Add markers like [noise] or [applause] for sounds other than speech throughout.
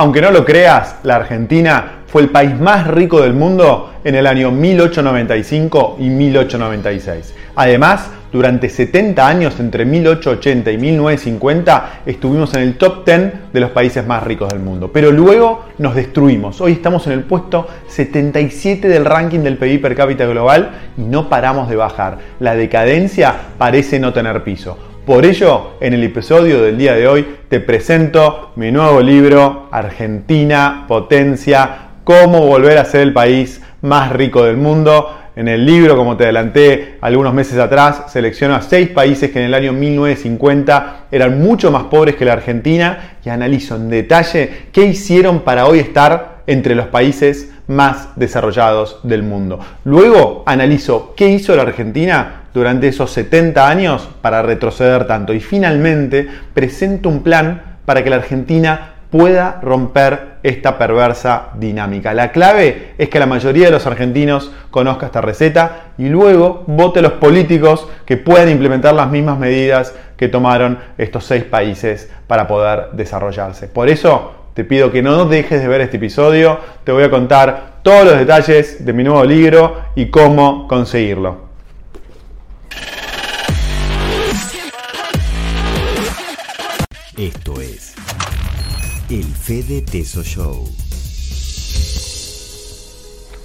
Aunque no lo creas, la Argentina fue el país más rico del mundo en el año 1895 y 1896. Además, durante 70 años, entre 1880 y 1950, estuvimos en el top 10 de los países más ricos del mundo. Pero luego nos destruimos. Hoy estamos en el puesto 77 del ranking del PIB per cápita global y no paramos de bajar. La decadencia parece no tener piso. Por ello, en el episodio del día de hoy te presento mi nuevo libro, Argentina, Potencia, cómo volver a ser el país más rico del mundo. En el libro, como te adelanté algunos meses atrás, selecciono a seis países que en el año 1950 eran mucho más pobres que la Argentina y analizo en detalle qué hicieron para hoy estar entre los países más desarrollados del mundo. Luego analizo qué hizo la Argentina durante esos 70 años para retroceder tanto. Y finalmente presento un plan para que la Argentina pueda romper esta perversa dinámica. La clave es que la mayoría de los argentinos conozca esta receta y luego vote a los políticos que puedan implementar las mismas medidas que tomaron estos seis países para poder desarrollarse. Por eso te pido que no dejes de ver este episodio, te voy a contar todos los detalles de mi nuevo libro y cómo conseguirlo. Esto es el Fede Teso Show.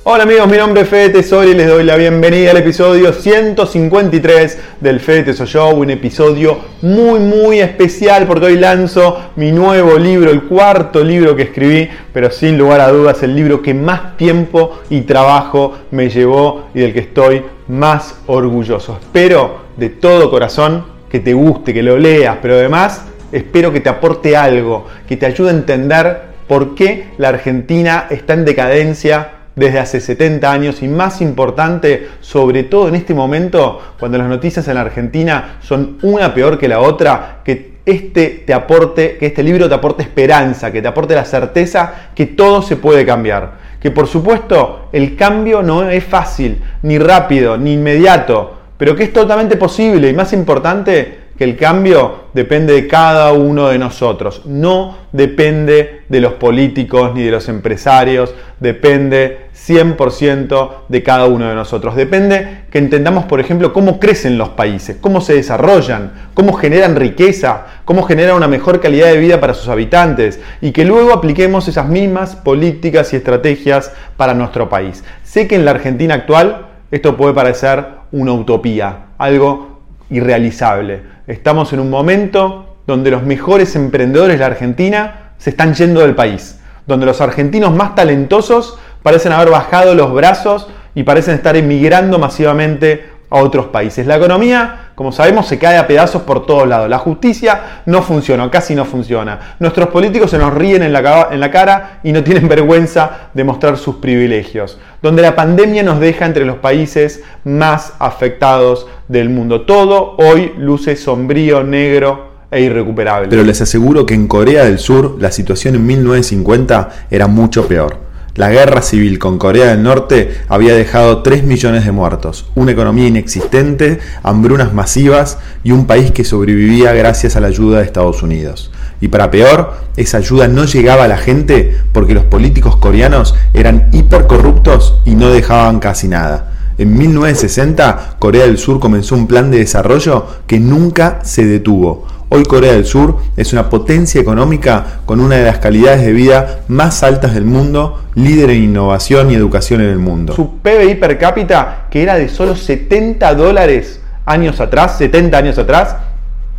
Hola amigos, mi nombre es Fede Tesoro y les doy la bienvenida al episodio 153 del Fede Teso Show, un episodio muy muy especial porque hoy lanzo mi nuevo libro, el cuarto libro que escribí, pero sin lugar a dudas el libro que más tiempo y trabajo me llevó y del que estoy más orgulloso. Espero de todo corazón que te guste, que lo leas, pero además espero que te aporte algo, que te ayude a entender por qué la Argentina está en decadencia desde hace 70 años y más importante, sobre todo en este momento, cuando las noticias en la Argentina son una peor que la otra, que este te aporte, que este libro te aporte esperanza, que te aporte la certeza que todo se puede cambiar. Que por supuesto el cambio no es fácil, ni rápido, ni inmediato, pero que es totalmente posible y más importante, que el cambio depende de cada uno de nosotros, no depende de los políticos ni de los empresarios, depende 100% de cada uno de nosotros. Depende que entendamos, por ejemplo, cómo crecen los países, cómo se desarrollan, cómo generan riqueza, cómo generan una mejor calidad de vida para sus habitantes y que luego apliquemos esas mismas políticas y estrategias para nuestro país. Sé que en la Argentina actual esto puede parecer una utopía, algo irrealizable Estamos en un momento donde los mejores emprendedores de la Argentina se están yendo del país, donde los argentinos más talentosos parecen haber bajado los brazos y parecen estar emigrando masivamente a otros países. La economía, como sabemos, se cae a pedazos por todos lados. La justicia no funciona, casi no funciona. Nuestros políticos se nos ríen en la, en la cara y no tienen [laughs] vergüenza de mostrar sus privilegios. Donde la pandemia nos deja entre los países más afectados del mundo. Todo hoy luce sombrío, negro e irrecuperable. Pero les aseguro que en Corea del Sur la situación en 1950 era mucho peor. La guerra civil con Corea del Norte había dejado 3 millones de muertos, una economía inexistente, hambrunas masivas y un país que sobrevivía gracias a la ayuda de Estados Unidos. Y para peor, esa ayuda no llegaba a la gente porque los políticos coreanos eran hipercorruptos y no dejaban casi nada. En 1960, Corea del Sur comenzó un plan de desarrollo que nunca se detuvo Hoy Corea del Sur es una potencia económica con una de las calidades de vida más altas del mundo, líder en innovación y educación en el mundo. Su PBI per cápita, que era de solo 70 dólares años atrás, 70 años atrás,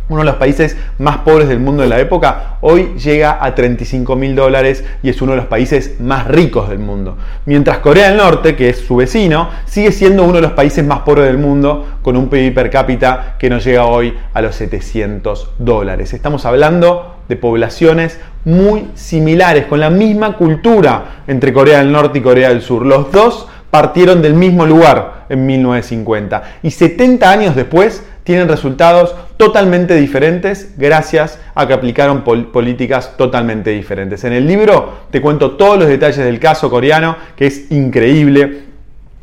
uno de los países más pobres del mundo en la época, hoy llega a 35 mil dólares y es uno de los países más ricos del mundo. Mientras Corea del Norte, que es su vecino, sigue siendo uno de los países más pobres del mundo con un PIB per cápita que no llega hoy a los 700 dólares. Estamos hablando de poblaciones muy similares, con la misma cultura entre Corea del Norte y Corea del Sur. Los dos partieron del mismo lugar en 1950 y 70 años después tienen resultados totalmente diferentes gracias a que aplicaron políticas totalmente diferentes. En el libro te cuento todos los detalles del caso coreano, que es increíble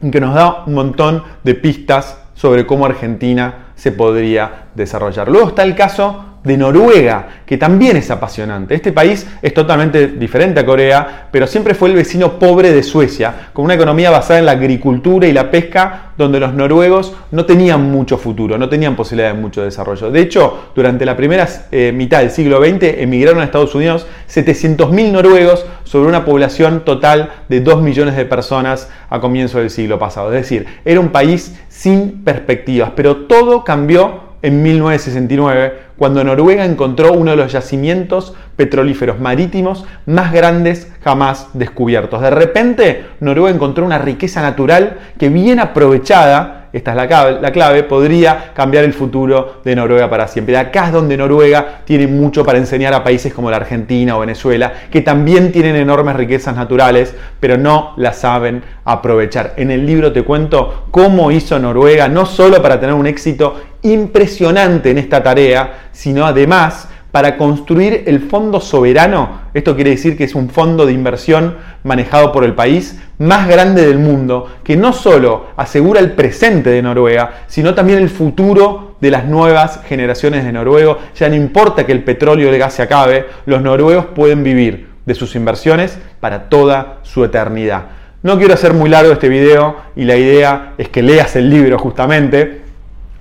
y que nos da un montón de pistas sobre cómo Argentina se podría desarrollar. Luego está el caso de Noruega, que también es apasionante. Este país es totalmente diferente a Corea, pero siempre fue el vecino pobre de Suecia, con una economía basada en la agricultura y la pesca, donde los noruegos no tenían mucho futuro, no tenían posibilidad de mucho desarrollo. De hecho, durante la primera eh, mitad del siglo XX emigraron a Estados Unidos 700.000 noruegos sobre una población total de 2 millones de personas a comienzo del siglo pasado. Es decir, era un país sin perspectivas, pero todo cambió en 1969, cuando Noruega encontró uno de los yacimientos petrolíferos marítimos más grandes jamás descubiertos. De repente, Noruega encontró una riqueza natural que bien aprovechada esta es la clave, podría cambiar el futuro de Noruega para siempre. acá es donde Noruega tiene mucho para enseñar a países como la Argentina o Venezuela, que también tienen enormes riquezas naturales, pero no las saben aprovechar. En el libro te cuento cómo hizo Noruega, no solo para tener un éxito impresionante en esta tarea, sino además para construir el fondo soberano. Esto quiere decir que es un fondo de inversión manejado por el país más grande del mundo, que no solo asegura el presente de Noruega, sino también el futuro de las nuevas generaciones de noruegos. Ya no importa que el petróleo y el gas se acabe, los noruegos pueden vivir de sus inversiones para toda su eternidad. No quiero hacer muy largo este video y la idea es que leas el libro justamente,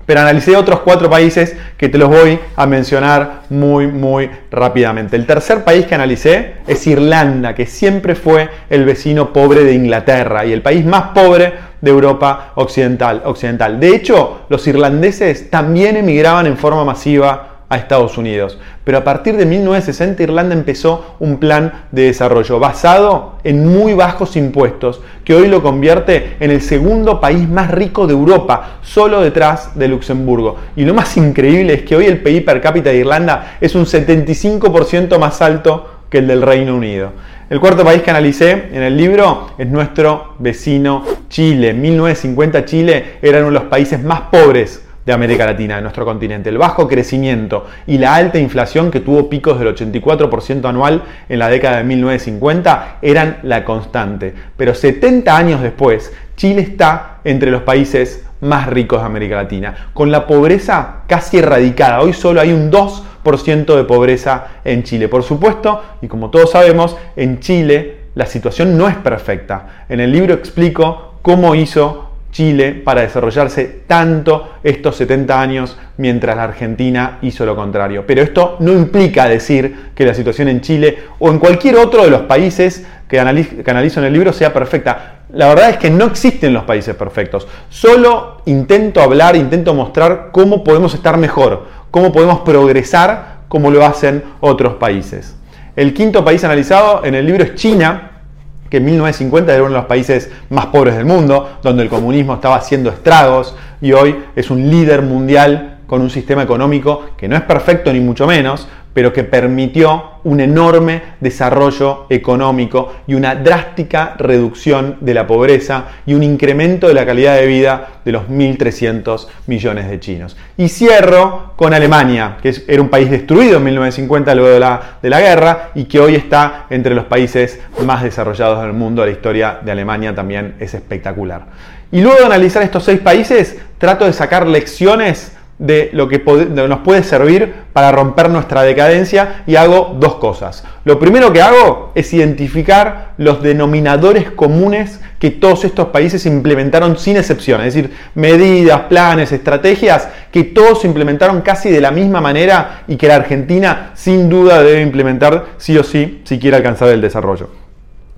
pero analicé otros cuatro países que te los voy a mencionar muy, muy rápidamente. El tercer país que analicé es Irlanda, que siempre fue el vecino pobre de Inglaterra y el país más pobre de Europa occidental. occidental. De hecho, los irlandeses también emigraban en forma masiva a Estados Unidos. Pero a partir de 1960 Irlanda empezó un plan de desarrollo basado en muy bajos impuestos, que hoy lo convierte en el segundo país más rico de Europa, solo detrás de Luxemburgo. Y lo más increíble es que hoy el PIB per cápita de Irlanda es un 75% más alto que el del Reino Unido. El cuarto país que analicé en el libro es nuestro vecino Chile. En 1950 Chile era uno de los países más pobres de América Latina, de nuestro continente. El bajo crecimiento y la alta inflación que tuvo picos del 84% anual en la década de 1950 eran la constante. Pero 70 años después, Chile está entre los países más ricos de América Latina, con la pobreza casi erradicada. Hoy solo hay un 2% de pobreza en Chile. Por supuesto, y como todos sabemos, en Chile la situación no es perfecta. En el libro explico cómo hizo Chile para desarrollarse tanto estos 70 años mientras la Argentina hizo lo contrario. Pero esto no implica decir que la situación en Chile o en cualquier otro de los países que analizo, en el libro sea perfecta. La verdad es que no existen los países perfectos. Solo intento hablar, intento mostrar cómo podemos estar mejor, cómo podemos progresar como lo hacen otros países. El quinto país analizado en el libro es China, que en 1950 era uno de los países más pobres del mundo, donde el comunismo estaba haciendo estragos y hoy es un líder mundial con un sistema económico que no es perfecto ni mucho menos, pero que permitió un enorme desarrollo económico y una drástica reducción de la pobreza y un incremento de la calidad de vida de los 1.300 millones de chinos. Y cierro con Alemania, que era un país destruido en 1950 luego de la, de la guerra y que hoy está entre los países más desarrollados del mundo. La historia de Alemania también es espectacular. Y luego de analizar estos seis países, trato de sacar lecciones de lo que nos puede servir para romper nuestra decadencia y hago dos cosas. Lo primero que hago es identificar los denominadores comunes que todos estos países implementaron sin excepción, es decir, medidas, planes, estrategias que todos implementaron casi de la misma manera y que la Argentina sin duda debe implementar sí o sí si quiere alcanzar el desarrollo.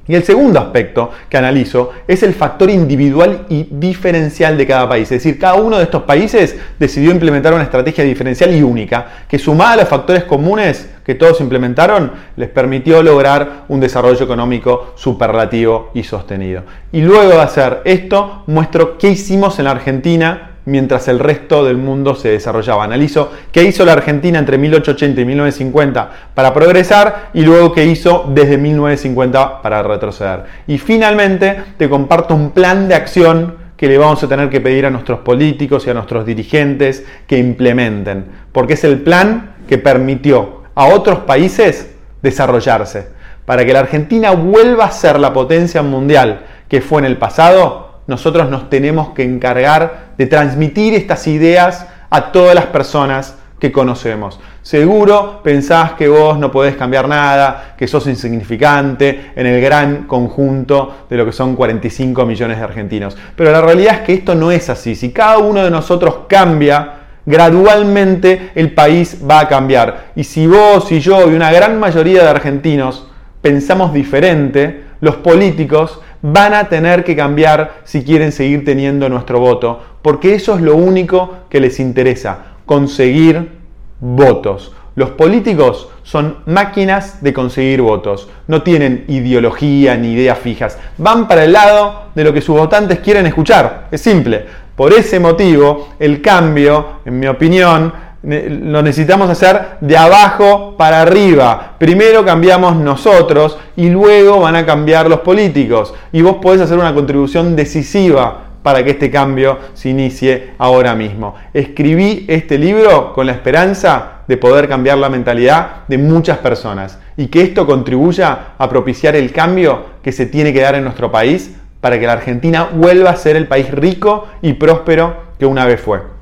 Y el segundo aspecto que analizo es el factor individual y diferencial de cada país. Es decir, cada uno de estos países decidió implementar una estrategia diferencial y única, que sumada a los factores comunes que todos implementaron, les permitió lograr un desarrollo económico superlativo y sostenido. Y luego de hacer esto, muestro qué hicimos en la Argentina mientras el resto del mundo se desarrollaba. Analizo qué hizo la Argentina entre 1880 y 1950 para progresar y luego qué hizo desde 1950 para retroceder. Y finalmente te comparto un plan de acción que le vamos a tener que pedir a nuestros políticos y a nuestros dirigentes que implementen, porque es el plan que permitió a otros países desarrollarse. Para que la Argentina vuelva a ser la potencia mundial que fue en el pasado, nosotros nos tenemos que encargar de transmitir estas ideas a todas las personas que conocemos. Seguro pensás que vos no podés cambiar nada, que sos insignificante en el gran conjunto de lo que son 45 millones de argentinos. Pero la realidad es que esto no es así. Si cada uno de nosotros cambia, gradualmente el país va a cambiar. Y si vos y yo y una gran mayoría de argentinos pensamos diferente, los políticos van a tener que cambiar si quieren seguir teniendo nuestro voto, porque eso es lo único que les interesa, conseguir votos. Los políticos son máquinas de conseguir votos, no tienen ideología ni ideas fijas, van para el lado de lo que sus votantes quieren escuchar, es simple. Por ese motivo, el cambio, en mi opinión, lo necesitamos hacer de abajo para arriba. Primero cambiamos nosotros y luego van a cambiar los políticos. Y vos podés hacer una contribución decisiva para que este cambio se inicie ahora mismo. Escribí este libro con la esperanza de poder cambiar la mentalidad de muchas personas y que esto contribuya a propiciar el cambio que se tiene que dar en nuestro país para que la Argentina vuelva a ser el país rico y próspero que una vez fue.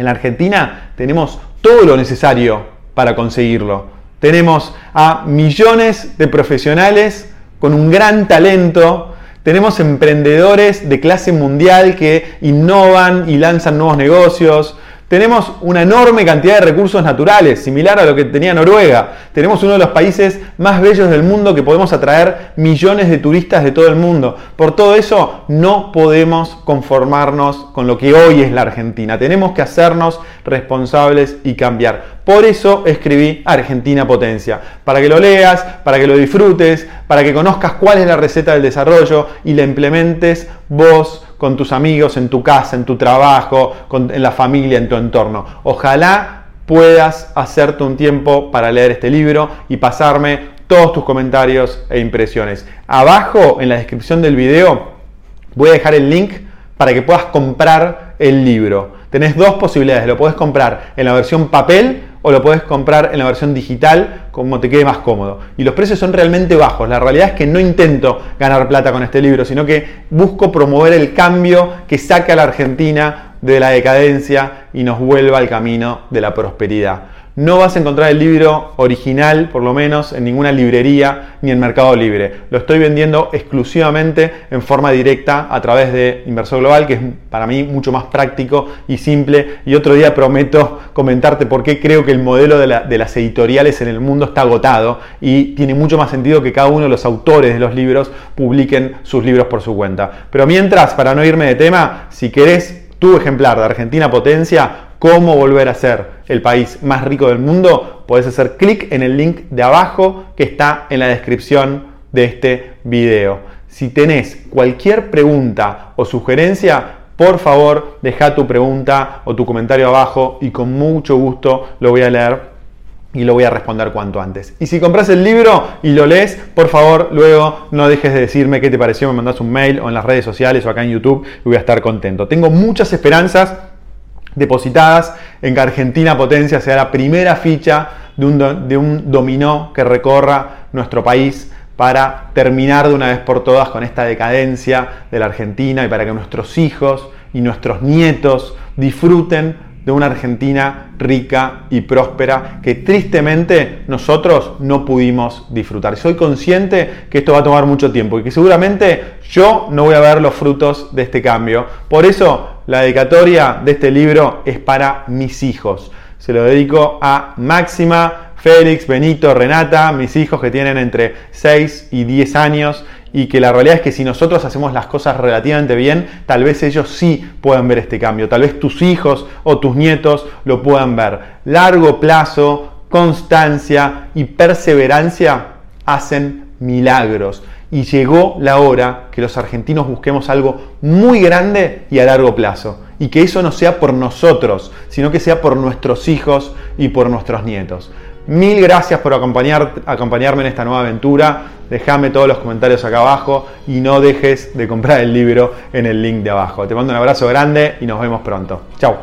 En Argentina tenemos todo lo necesario para conseguirlo. Tenemos a millones de profesionales con un gran talento tenemos emprendedores de clase mundial que innovan y lanzan nuevos negocios. Tenemos una enorme cantidad de recursos naturales, similar a lo que tenía Noruega. Tenemos uno de los países más bellos del mundo que podemos atraer millones de turistas de todo el mundo. Por todo eso, no podemos conformarnos con lo que hoy es la Argentina. Tenemos que hacernos responsables y cambiar. Por eso escribí Argentina Potencia, para que lo leas, para que lo disfrutes, para que conozcas cuál es la receta del desarrollo y la implementes vos con tus amigos, en tu casa, en tu trabajo, en la familia, en tu entorno. Ojalá puedas hacerte un tiempo para leer este libro y pasarme todos tus comentarios e impresiones. Abajo en la descripción del video voy a dejar el link para que puedas comprar el libro. Tenés dos posibilidades, lo puedes comprar en la versión papel o lo puedes comprar en la versión digital como te quede más cómodo. Y los precios son realmente bajos. La realidad es que no intento ganar plata con este libro, sino que busco promover el cambio que saque a la Argentina de la decadencia y nos vuelva al camino de la prosperidad. No vas a encontrar el libro original, por lo menos, en ninguna librería ni en Mercado Libre. Lo estoy vendiendo exclusivamente en forma directa a través de Inversor Global, que es para mí mucho más práctico y simple. Y otro día prometo comentarte por qué creo que el modelo de, las editoriales en el mundo está agotado y tiene mucho más sentido que cada uno de los autores de los libros publiquen sus libros por su cuenta. Pero mientras, para no irme de tema, si querés tu ejemplar de Argentina Potencia, cómo volver a ser el país más rico del mundo, puedes hacer clic en el link de abajo que está en la descripción de este video. Si tenés cualquier pregunta o sugerencia, por favor deja tu pregunta o tu comentario abajo y con mucho gusto lo voy a leer y lo voy a responder cuanto antes. Y si compras el libro y lo lees, por favor, luego no dejes de decirme qué te pareció, me mandas un mail o en las redes sociales o acá en YouTube y voy a estar contento. Tengo muchas esperanzas depositadas en que Argentina Potencia sea la primera ficha de un, de un dominó que recorra nuestro país para terminar de una vez por todas con esta decadencia de la Argentina y para que nuestros hijos y nuestros nietos disfruten de una Argentina rica y próspera que tristemente nosotros no pudimos disfrutar. Soy consciente que esto va a tomar mucho tiempo y que seguramente yo no voy a ver los frutos de este cambio. Por eso la dedicatoria de este libro es para mis hijos. Se lo dedico a Máxima, Félix, Benito, Renata, mis hijos que tienen entre 6 y 10 años y que la realidad es que si nosotros hacemos las cosas relativamente bien, tal vez ellos sí puedan ver este cambio, tal vez tus hijos o tus nietos lo puedan ver. Largo plazo, constancia y perseverancia hacen milagros. Y llegó la hora que los argentinos busquemos algo muy grande y a largo plazo. Y que eso no sea por nosotros, sino que sea por nuestros hijos y por nuestros nietos. Mil gracias por acompañar, acompañarme en esta nueva aventura. Déjame todos los comentarios acá abajo y no dejes de comprar el libro en el link de abajo. Te mando un abrazo grande y nos vemos pronto. Chao.